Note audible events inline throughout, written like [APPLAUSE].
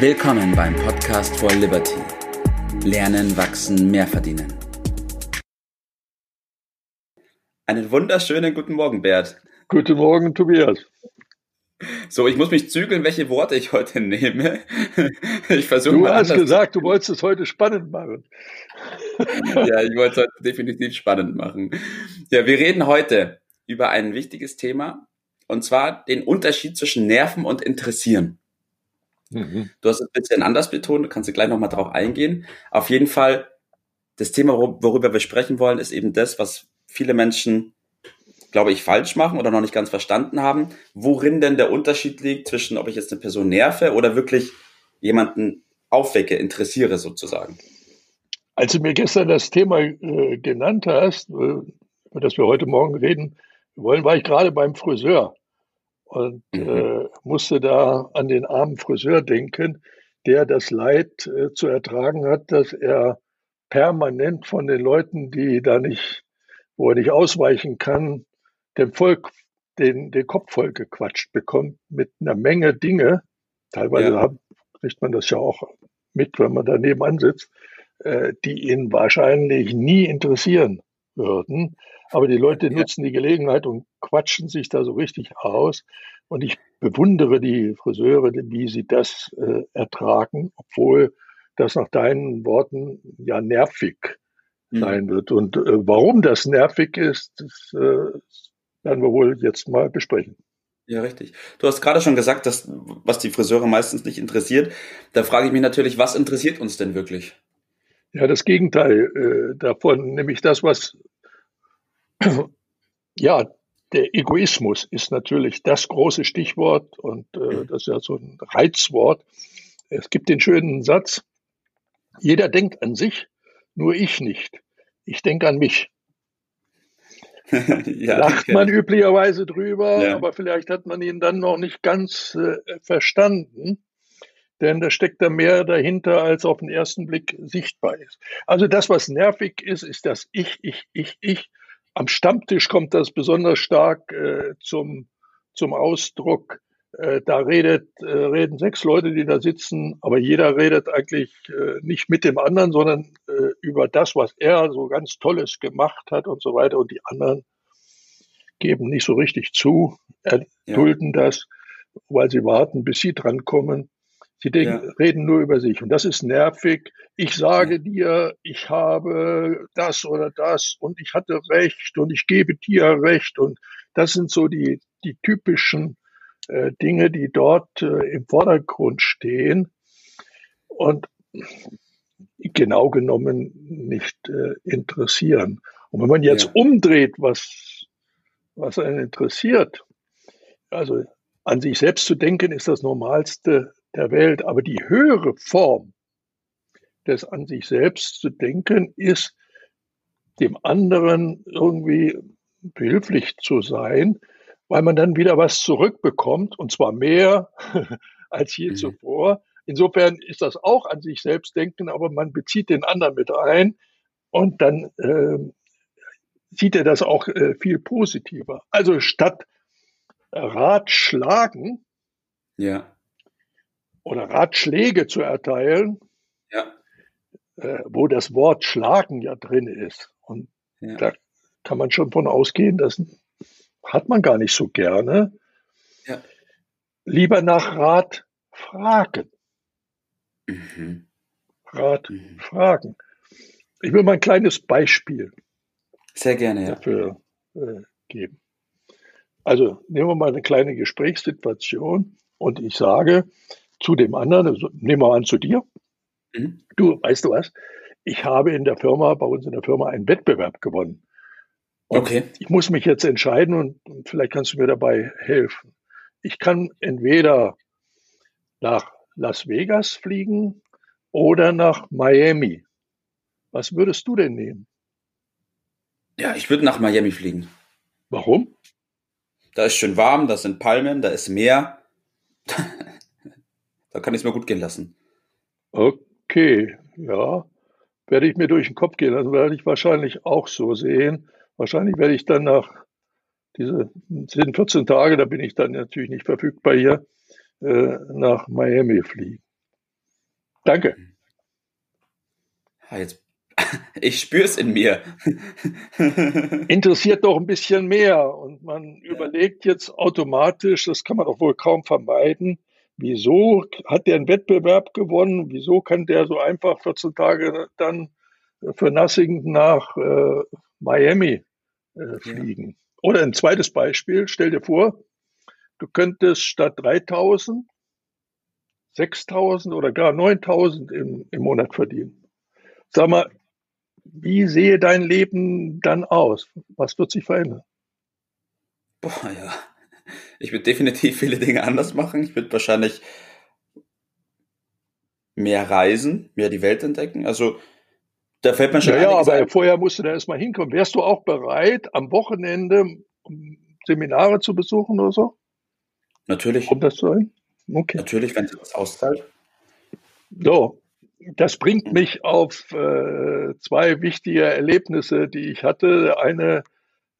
Willkommen beim Podcast for Liberty. Lernen, wachsen, mehr verdienen. Einen wunderschönen guten Morgen, Bert. Guten Morgen, Tobias. So, ich muss mich zügeln, welche Worte ich heute nehme. [LAUGHS] Ich versuche Du hast gesagt, du wolltest es heute spannend machen. Ja, ich wollte es heute definitiv spannend machen. Ja, wir reden heute über ein wichtiges Thema, und zwar den Unterschied zwischen Nerven und Interessieren. Mhm. Du hast es ein bisschen anders betont, du kannst du gleich nochmal drauf eingehen. Auf jeden Fall, das Thema, worüber wir sprechen wollen, ist eben das, was viele Menschen, glaube ich, falsch machen oder noch nicht ganz verstanden haben, worin denn der Unterschied liegt zwischen, ob ich jetzt eine Person nerve oder wirklich jemanden aufwecke, interessiere sozusagen. Als du mir gestern das Thema äh, genannt hast, äh, über das wir heute Morgen reden wollen, war ich gerade beim Friseur und mhm. äh, musste da an den armen Friseur denken, der das Leid äh, zu ertragen hat, dass er permanent von den Leuten, die da nicht, wo er nicht ausweichen kann, dem Volk den, den Kopf voll gequatscht bekommt mit einer Menge Dinge. Teilweise ja. kriegt man das ja auch mit, wenn man daneben sitzt, äh, die ihn wahrscheinlich nie interessieren würden. Aber die Leute nutzen die Gelegenheit und quatschen sich da so richtig aus. Und ich bewundere die Friseure, wie sie das äh, ertragen, obwohl das nach deinen Worten ja nervig mhm. sein wird. Und äh, warum das nervig ist, das äh, werden wir wohl jetzt mal besprechen. Ja, richtig. Du hast gerade schon gesagt, dass was die Friseure meistens nicht interessiert. Da frage ich mich natürlich, was interessiert uns denn wirklich? Ja, das Gegenteil äh, davon, nämlich das, was ja, der Egoismus ist natürlich das große Stichwort und äh, mhm. das ist ja so ein Reizwort. Es gibt den schönen Satz, jeder denkt an sich, nur ich nicht. Ich denke an mich. [LAUGHS] ja, Lacht man üblicherweise drüber, ja. aber vielleicht hat man ihn dann noch nicht ganz äh, verstanden, denn da steckt da mehr dahinter, als auf den ersten Blick sichtbar ist. Also das, was nervig ist, ist das Ich, Ich, Ich, Ich am Stammtisch kommt das besonders stark äh, zum, zum Ausdruck. Äh, da redet, äh, reden sechs Leute, die da sitzen, aber jeder redet eigentlich äh, nicht mit dem anderen, sondern äh, über das, was er so ganz Tolles gemacht hat und so weiter. Und die anderen geben nicht so richtig zu, erdulden ja. das, weil sie warten, bis sie drankommen. Sie denken, ja. reden nur über sich. Und das ist nervig. Ich sage ja. dir, ich habe das oder das und ich hatte recht und ich gebe dir recht. Und das sind so die, die typischen äh, Dinge, die dort äh, im Vordergrund stehen und genau genommen nicht äh, interessieren. Und wenn man jetzt ja. umdreht, was, was einen interessiert, also an sich selbst zu denken, ist das Normalste der Welt. Aber die höhere Form des an sich selbst zu denken ist, dem anderen irgendwie behilflich zu sein, weil man dann wieder was zurückbekommt und zwar mehr [LAUGHS] als je mhm. zuvor. Insofern ist das auch an sich selbst denken, aber man bezieht den anderen mit ein und dann äh, sieht er das auch äh, viel positiver. Also statt Ratschlagen ja oder Ratschläge zu erteilen, ja. äh, wo das Wort schlagen ja drin ist. Und ja. da kann man schon von ausgehen, das hat man gar nicht so gerne. Ja. Lieber nach Rat fragen. Mhm. Rat mhm. fragen. Ich will mal ein kleines Beispiel Sehr gerne, dafür äh, geben. Also nehmen wir mal eine kleine Gesprächssituation und ich sage, zu dem anderen, also nehmen wir an zu dir. Mhm. Du, weißt du was? Ich habe in der Firma, bei uns in der Firma, einen Wettbewerb gewonnen. Und okay. Ich muss mich jetzt entscheiden und, und vielleicht kannst du mir dabei helfen. Ich kann entweder nach Las Vegas fliegen oder nach Miami. Was würdest du denn nehmen? Ja, ich würde nach Miami fliegen. Warum? Da ist schön warm, da sind Palmen, da ist Meer. Da kann ich es mir gut gehen lassen. Okay, ja. Werde ich mir durch den Kopf gehen lassen, werde ich wahrscheinlich auch so sehen. Wahrscheinlich werde ich dann nach diese 10, 14 Tage, da bin ich dann natürlich nicht verfügbar hier, äh, nach Miami fliegen. Danke. Ja, jetzt, [LAUGHS] ich spüre es in mir. [LAUGHS] Interessiert doch ein bisschen mehr. Und man ja. überlegt jetzt automatisch, das kann man doch wohl kaum vermeiden, wieso hat der einen Wettbewerb gewonnen? Wieso kann der so einfach 14 Tage dann für Nothing nach äh, Miami äh, fliegen? Ja. Oder ein zweites Beispiel, stell dir vor, du könntest statt 3000 6000 oder gar 9000 im, im Monat verdienen. Sag mal, wie sehe dein Leben dann aus? Was wird sich verändern? Boah, ja. Ich würde definitiv viele Dinge anders machen. Ich würde wahrscheinlich mehr reisen, mehr die Welt entdecken. Also da fällt mir schon Ja, ja aber ein. vorher musst du da erstmal hinkommen. Wärst du auch bereit, am Wochenende Seminare zu besuchen oder so? Natürlich. Kommt das sein? Okay. Natürlich, wenn sie das auszahlt. So, das bringt mich auf äh, zwei wichtige Erlebnisse, die ich hatte. Eine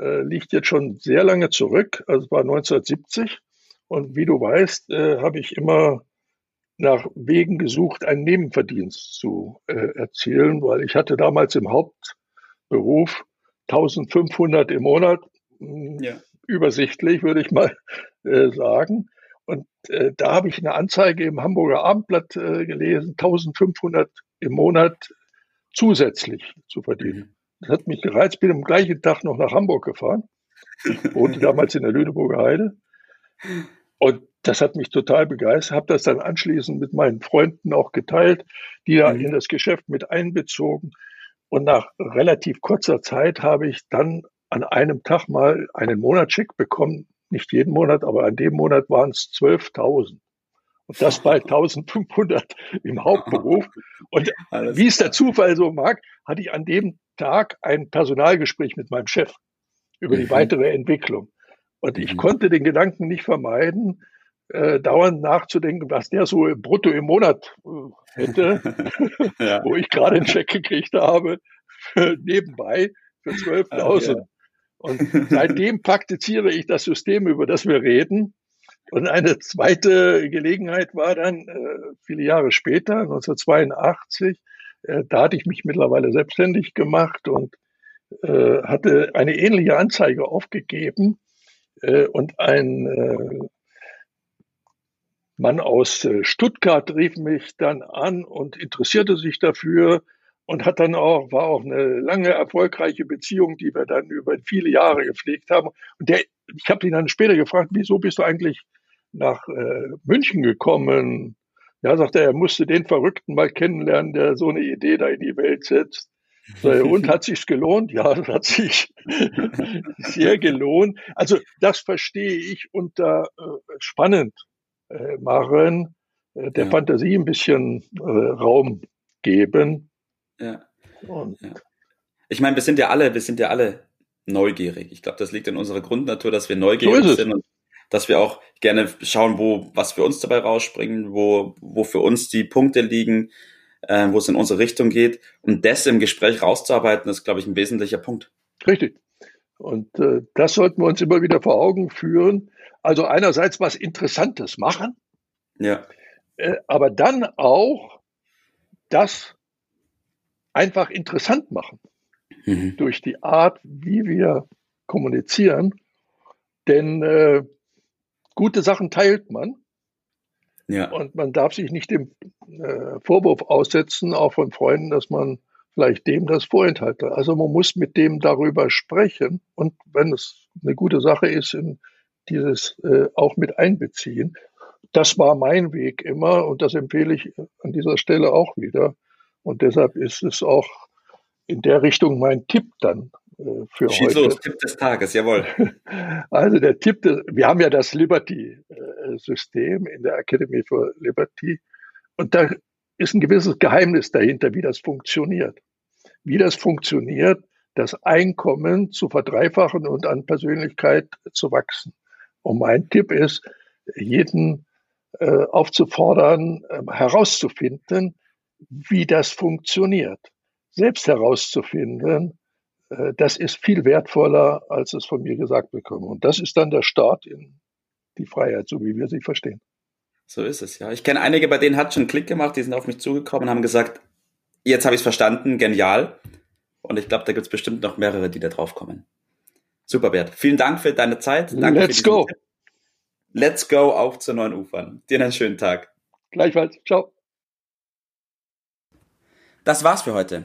äh, liegt jetzt schon sehr lange zurück, also es war 1970. Und wie du weißt, äh, habe ich immer nach Wegen gesucht, einen Nebenverdienst zu äh, erzielen, weil ich hatte damals im Hauptberuf 1500 im Monat, hm, ja. übersichtlich würde ich mal äh, sagen. Und äh, da habe ich eine Anzeige im Hamburger Abendblatt äh, gelesen, 1500 im Monat zusätzlich zu verdienen. Das hat mich gereizt, bin am gleichen Tag noch nach Hamburg gefahren. Ich [LAUGHS] wohnte damals in der Lüneburger Heide. Und das hat mich total begeistert, habe das dann anschließend mit meinen Freunden auch geteilt, die da mhm. in das Geschäft mit einbezogen. Und nach relativ kurzer Zeit habe ich dann an einem Tag mal einen Monatscheck bekommen, nicht jeden Monat, aber an dem Monat waren es 12.000. Und das bei [LAUGHS] 1500 im Hauptberuf. [LAUGHS] Und wie es der Zufall so mag, hatte ich an dem Tag ein Personalgespräch mit meinem Chef über die mhm. weitere Entwicklung. Und ich mhm. konnte den Gedanken nicht vermeiden, äh, dauernd nachzudenken, was der so brutto im Monat äh, hätte, [LAUGHS] ja. wo ich gerade einen Check gekriegt habe, nebenbei für 12.000. Ja. Und [LAUGHS] seitdem praktiziere ich das System, über das wir reden. Und eine zweite Gelegenheit war dann äh, viele Jahre später, 1982, äh, da hatte ich mich mittlerweile selbstständig gemacht und äh, hatte eine ähnliche Anzeige aufgegeben. Äh, und ein äh, Mann aus äh, Stuttgart rief mich dann an und interessierte sich dafür, und hat dann auch, war auch eine lange erfolgreiche Beziehung, die wir dann über viele Jahre gepflegt haben. Und der, ich habe ihn dann später gefragt, wieso bist du eigentlich nach äh, München gekommen? Ja, sagt er, er musste den Verrückten mal kennenlernen, der so eine Idee da in die Welt setzt. Und hat sich's gelohnt? Ja, das hat sich [LAUGHS] sehr gelohnt. Also das verstehe ich unter äh, spannend äh, machen, äh, der ja. Fantasie ein bisschen äh, Raum geben. Ja. Und ja. Ich meine, wir sind ja alle, wir sind ja alle neugierig. Ich glaube, das liegt in unserer Grundnatur, dass wir neugierig so sind und dass wir auch gerne schauen, wo was für uns dabei rausspringen, wo wo für uns die Punkte liegen, äh, wo es in unsere Richtung geht. Und das im Gespräch rauszuarbeiten, ist, glaube ich, ein wesentlicher Punkt. Richtig. Und äh, das sollten wir uns immer wieder vor Augen führen. Also einerseits was Interessantes machen, ja. Äh, aber dann auch das einfach interessant machen. Mhm. Durch die Art, wie wir kommunizieren. Denn äh, gute Sachen teilt man. Ja. Und man darf sich nicht dem äh, Vorwurf aussetzen, auch von Freunden, dass man vielleicht dem das vorenthalte. Also man muss mit dem darüber sprechen und wenn es eine gute Sache ist, in dieses äh, auch mit einbeziehen. Das war mein Weg immer und das empfehle ich an dieser Stelle auch wieder. Und deshalb ist es auch in der Richtung mein Tipp dann für Schieß heute. los, Tipp des Tages, jawohl. [LAUGHS] Also der Tipp, des, wir haben ja das Liberty-System in der Academy for Liberty und da ist ein gewisses Geheimnis dahinter, wie das funktioniert. Wie das funktioniert, das Einkommen zu verdreifachen und an Persönlichkeit zu wachsen. Und mein Tipp ist, jeden äh, aufzufordern, äh, herauszufinden, wie das funktioniert. Selbst herauszufinden, äh, das ist viel wertvoller, als es von mir gesagt bekommen. Und das ist dann der Start in die Freiheit, so wie wir sie verstehen. So ist es, ja. Ich kenne einige, bei denen hat schon Klick gemacht, die sind auf mich zugekommen und haben gesagt, jetzt habe ich es verstanden, genial. Und ich glaube, da gibt es bestimmt noch mehrere, die da drauf kommen. Super, Bert. Vielen Dank für deine Zeit. Danke Let's go. Tipp. Let's go auf zu neuen Ufern. Dir einen schönen Tag. Gleichfalls. Ciao. Das war's für heute.